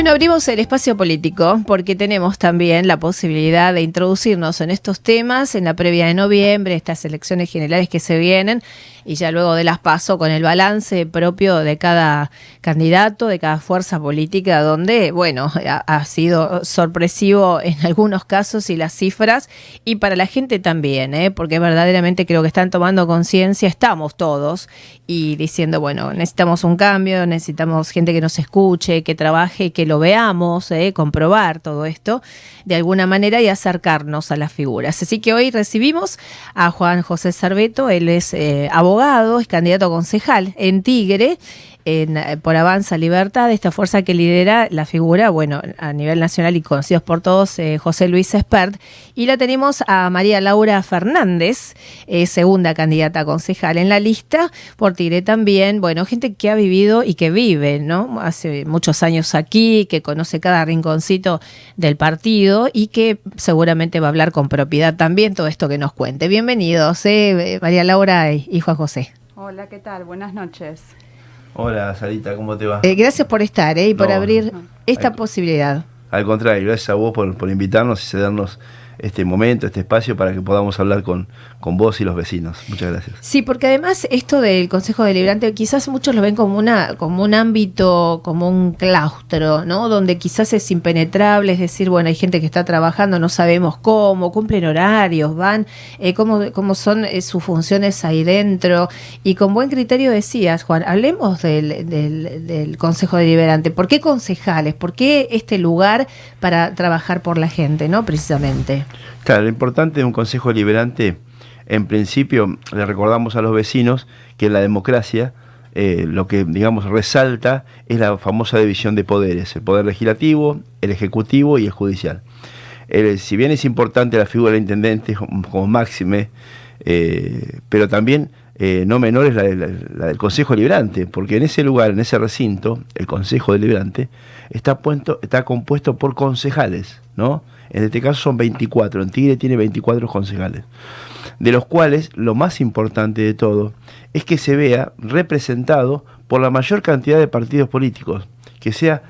Bueno, abrimos el espacio político porque tenemos también la posibilidad de introducirnos en estos temas en la previa de noviembre, estas elecciones generales que se vienen y ya luego de las paso con el balance propio de cada candidato, de cada fuerza política, donde, bueno, ha, sido sorpresivo en algunos casos y las cifras, y para la gente también, ¿eh? porque verdaderamente creo que están tomando conciencia, estamos todos, y diciendo, bueno, necesitamos un cambio, necesitamos gente que nos escuche, que trabaje, que lo veamos, ¿eh? comprobar todo esto de alguna manera y acercarnos a las figuras. Así que hoy recibimos a Juan José Cerveto, él es eh, abogado es candidato a concejal en Tigre, eh, por Avanza Libertad, esta fuerza que lidera la figura, bueno, a nivel nacional y conocidos por todos, eh, José Luis Espert. Y la tenemos a María Laura Fernández, eh, segunda candidata a concejal en la lista, por Tigre también, bueno, gente que ha vivido y que vive, ¿no? Hace muchos años aquí, que conoce cada rinconcito del partido y que seguramente va a hablar con propiedad también todo esto que nos cuente. Bienvenidos, María Laura y Juan José. Hola, ¿qué tal? Buenas noches. Hola, Sarita, ¿cómo te va? Eh, gracias por estar eh, y por abrir esta posibilidad. Al contrario, gracias a vos por, por invitarnos y cedernos este momento, este espacio para que podamos hablar con, con vos y los vecinos. Muchas gracias. Sí, porque además esto del Consejo Deliberante quizás muchos lo ven como una como un ámbito, como un claustro, ¿no? Donde quizás es impenetrable, es decir, bueno, hay gente que está trabajando, no sabemos cómo, cumplen horarios, van, eh, cómo, cómo son eh, sus funciones ahí dentro. Y con buen criterio decías, Juan, hablemos del, del, del Consejo Deliberante. ¿Por qué concejales? ¿Por qué este lugar para trabajar por la gente, no? Precisamente. Claro, lo importante de un Consejo Deliberante en principio le recordamos a los vecinos que en la democracia eh, lo que, digamos, resalta es la famosa división de poderes, el poder legislativo, el ejecutivo y el judicial. si bien es importante la figura del intendente como máxime, eh, pero también eh, no menor es la, del Consejo Deliberante, porque en ese lugar, en ese recinto, el Consejo Deliberante está, compuesto por concejales, ¿no? En este caso son 24, en Tigre tiene 24 concejales de los cuales lo más importante de todo es que se vea representado por la mayor cantidad de partidos políticos, que sea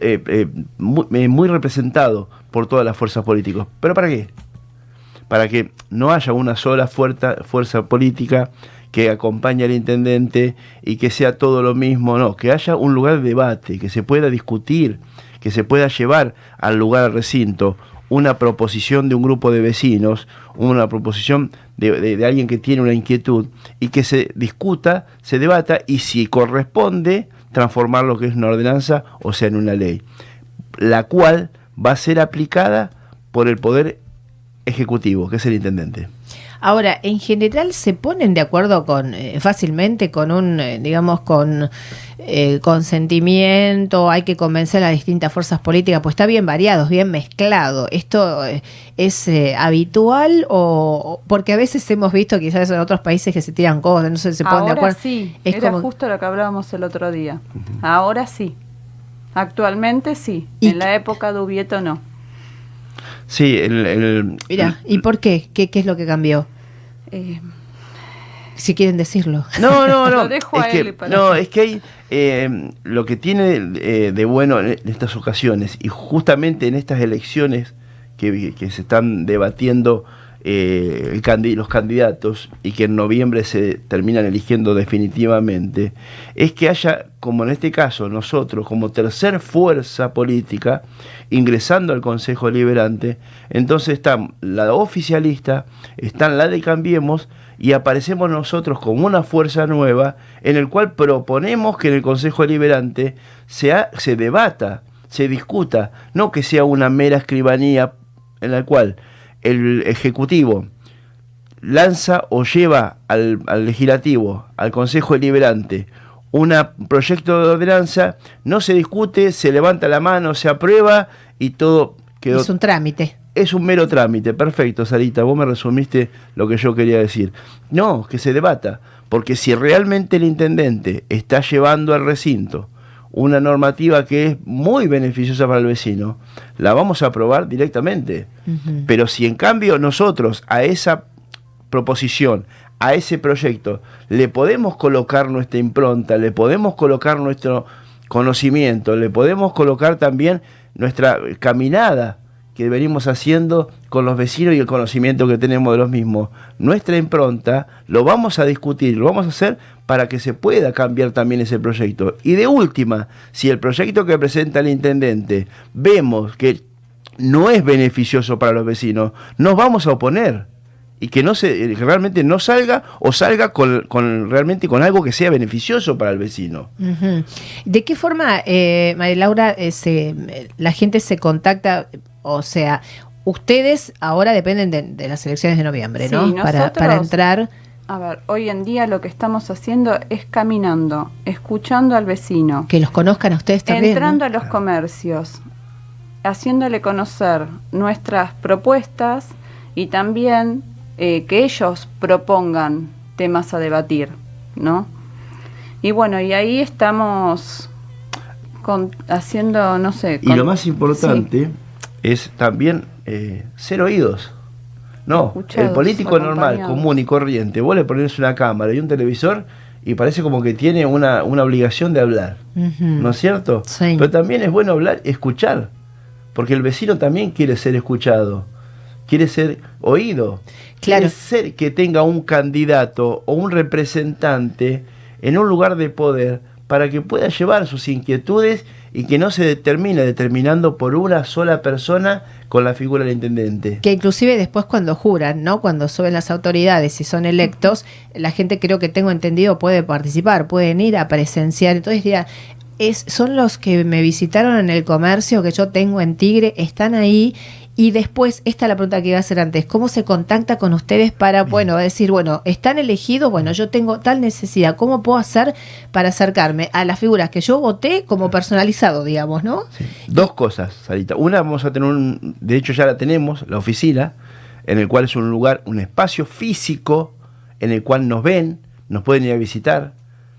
eh, eh, muy, representado por todas las fuerzas políticas. ¿Pero para qué? Para que no haya una sola fuerza política que acompañe al intendente y que sea todo lo mismo, no, que haya un lugar de debate, que se pueda discutir, que se pueda llevar al lugar, al recinto, una proposición de un grupo de vecinos, una proposición de, alguien que tiene una inquietud y que se discuta, se debata y si corresponde transformar lo que es una ordenanza o sea en una ley, la cual va a ser aplicada por el poder ejecutivo, que es el intendente. Ahora, en general se ponen de acuerdo con eh, fácilmente con un, eh, digamos, con eh, consentimiento, hay que convencer a las distintas fuerzas políticas, pues está bien variado, bien mezclado. ¿Esto es habitual o porque a veces hemos visto quizás en otros países que se tiran cosas, no sé, se ponen de acuerdo? Sí, es era justo lo que hablábamos el otro día. Ahora sí. Actualmente sí. En la época de Ubieto no. Sí, el... Mira, ¿y por qué? qué? ¿Qué es lo que cambió? Eh, si quieren decirlo. No, no, no. es que, no, es que hay eh, lo que tiene eh, de bueno en estas ocasiones y justamente en estas elecciones que, que se están debatiendo eh, los candidatos y que en noviembre se terminan eligiendo definitivamente, es que haya, como en este caso, nosotros como tercer fuerza política, ingresando al Consejo Liberante, entonces está la oficialista, está la de Cambiemos, y aparecemos nosotros como una fuerza nueva en el cual proponemos que en el Consejo Liberante se, se debata, se discuta, no que sea una mera escribanía en la cual el Ejecutivo lanza o lleva al, Legislativo, al Consejo Deliberante, un proyecto de ordenanza, no se discute, se levanta la mano, se aprueba y todo quedó... Es un trámite. Es un mero trámite, perfecto, Sarita, vos me resumiste lo que yo quería decir. No, que se debata, porque si realmente el intendente está llevando al recinto una normativa que es muy beneficiosa para el vecino, la vamos a aprobar directamente. Pero si en cambio nosotros a esa proposición, a ese proyecto, le podemos colocar nuestra impronta, le podemos colocar nuestro conocimiento, le podemos colocar también nuestra caminada que venimos haciendo con los vecinos y el conocimiento que tenemos de los mismos. Nuestra impronta lo vamos a discutir, lo vamos a hacer para que se pueda cambiar también ese proyecto. Y de última, si el proyecto que presenta el intendente vemos que no es beneficioso para los vecinos, nos vamos a oponer y que no se realmente no salga o salga con, realmente con algo que sea beneficioso para el vecino. ¿De qué forma, eh, María Laura, eh, la gente se contacta? O sea, ustedes ahora dependen de, las elecciones de noviembre, ¿no? Para, para entrar. A ver, hoy en día lo que estamos haciendo es caminando, escuchando al vecino. Que los conozcan a ustedes también. Entrando a los comercios, haciéndole conocer nuestras propuestas y también eh, que ellos propongan temas a debatir, ¿no? Y bueno, y ahí estamos haciendo, no sé. y lo más importante es también eh, ser oídos. No, el político normal, común y corriente, vos le pones una cámara y un televisor y parece como que tiene una, obligación de hablar, ¿no es cierto? Pero también es bueno hablar, escuchar, porque el vecino también quiere ser escuchado quiere ser oído. Quiere ser que tenga un candidato o un representante en un lugar de poder para que pueda llevar sus inquietudes y que no se determine determinando por una sola persona con la figura del intendente. Que inclusive después cuando juran, ¿no? Cuando suben las autoridades y son electos, la gente creo que tengo entendido puede participar, pueden ir a presenciar. Entonces es, son los que me visitaron en el comercio que yo tengo en Tigre, están ahí y después, esta es la pregunta que iba a hacer antes, ¿cómo se contacta con ustedes para, bueno, decir, bueno, están elegidos, bueno, yo tengo tal necesidad, ¿cómo puedo hacer para acercarme a las figuras que yo voté como personalizado, digamos, ¿no? Dos cosas, Sarita. Una, vamos a tener un, de hecho ya la tenemos, la oficina, en el cual es un lugar, un espacio físico en el cual nos ven, nos pueden ir a visitar,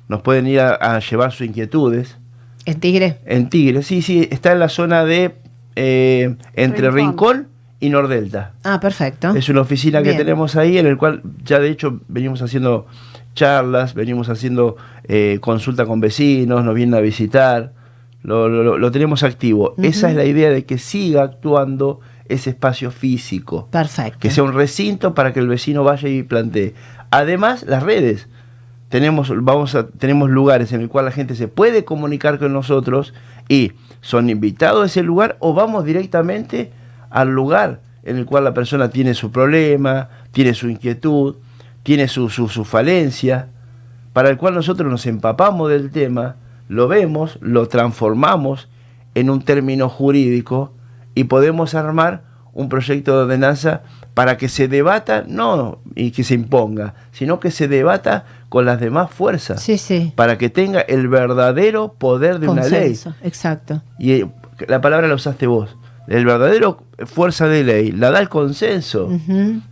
nos pueden ir a llevar sus inquietudes. ¿En Tigre? En Tigre, sí, sí, está en la zona de eh, entre Rincón. y Nordelta. Ah, perfecto. Es una oficina que tenemos ahí en el cual ya de hecho venimos haciendo charlas, venimos haciendo eh, consulta con vecinos, nos vienen a visitar, lo, tenemos activo. Esa es la idea de que siga actuando ese espacio físico. Perfecto. Que sea un recinto para que el vecino vaya y plantee. Además, las redes. Tenemos, vamos a, tenemos lugares en el cual la gente se puede comunicar con nosotros y son invitados a ese lugar o vamos directamente al lugar en el cual la persona tiene su problema, tiene su inquietud, tiene su, su, falencia, para el cual nosotros nos empapamos del tema, lo vemos, lo transformamos en un término jurídico y podemos armar un proyecto de ordenanza para que se debata, no y que se imponga, sino que se debata con las demás fuerzas, sí, sí. para que tenga el verdadero poder de una ley. Exacto. Y eh, la palabra la usaste vos el verdadero fuerza de ley la da el consenso.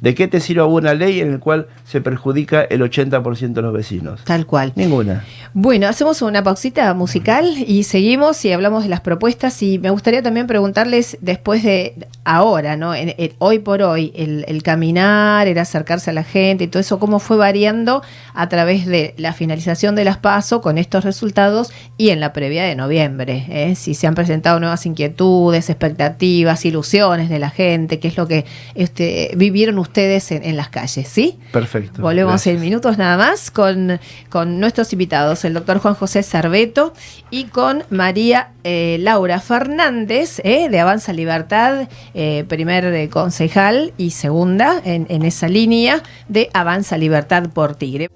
¿De qué te sirve una ley en la cual se perjudica el 80% de los vecinos? Tal cual. Ninguna. Bueno, hacemos una pausita musical y seguimos y hablamos de las propuestas y me gustaría también preguntarles después de ahora, ¿no? hoy por hoy, el, caminar, el acercarse a la gente y todo eso, cómo fue variando a través de la finalización de las PASO con estos resultados y en la previa de noviembre. ¿eh? Si se han presentado nuevas inquietudes, expectativas ilusiones de la gente, qué es lo que este, vivieron ustedes en, las calles, ¿sí? Perfecto. Volvemos en minutos nada más con, con nuestros invitados, el doctor Juan José Cerveto y con María eh, Laura Fernández, eh, de Avanza Libertad, eh, primer concejal y segunda en, en esa línea de Avanza Libertad por Tigre.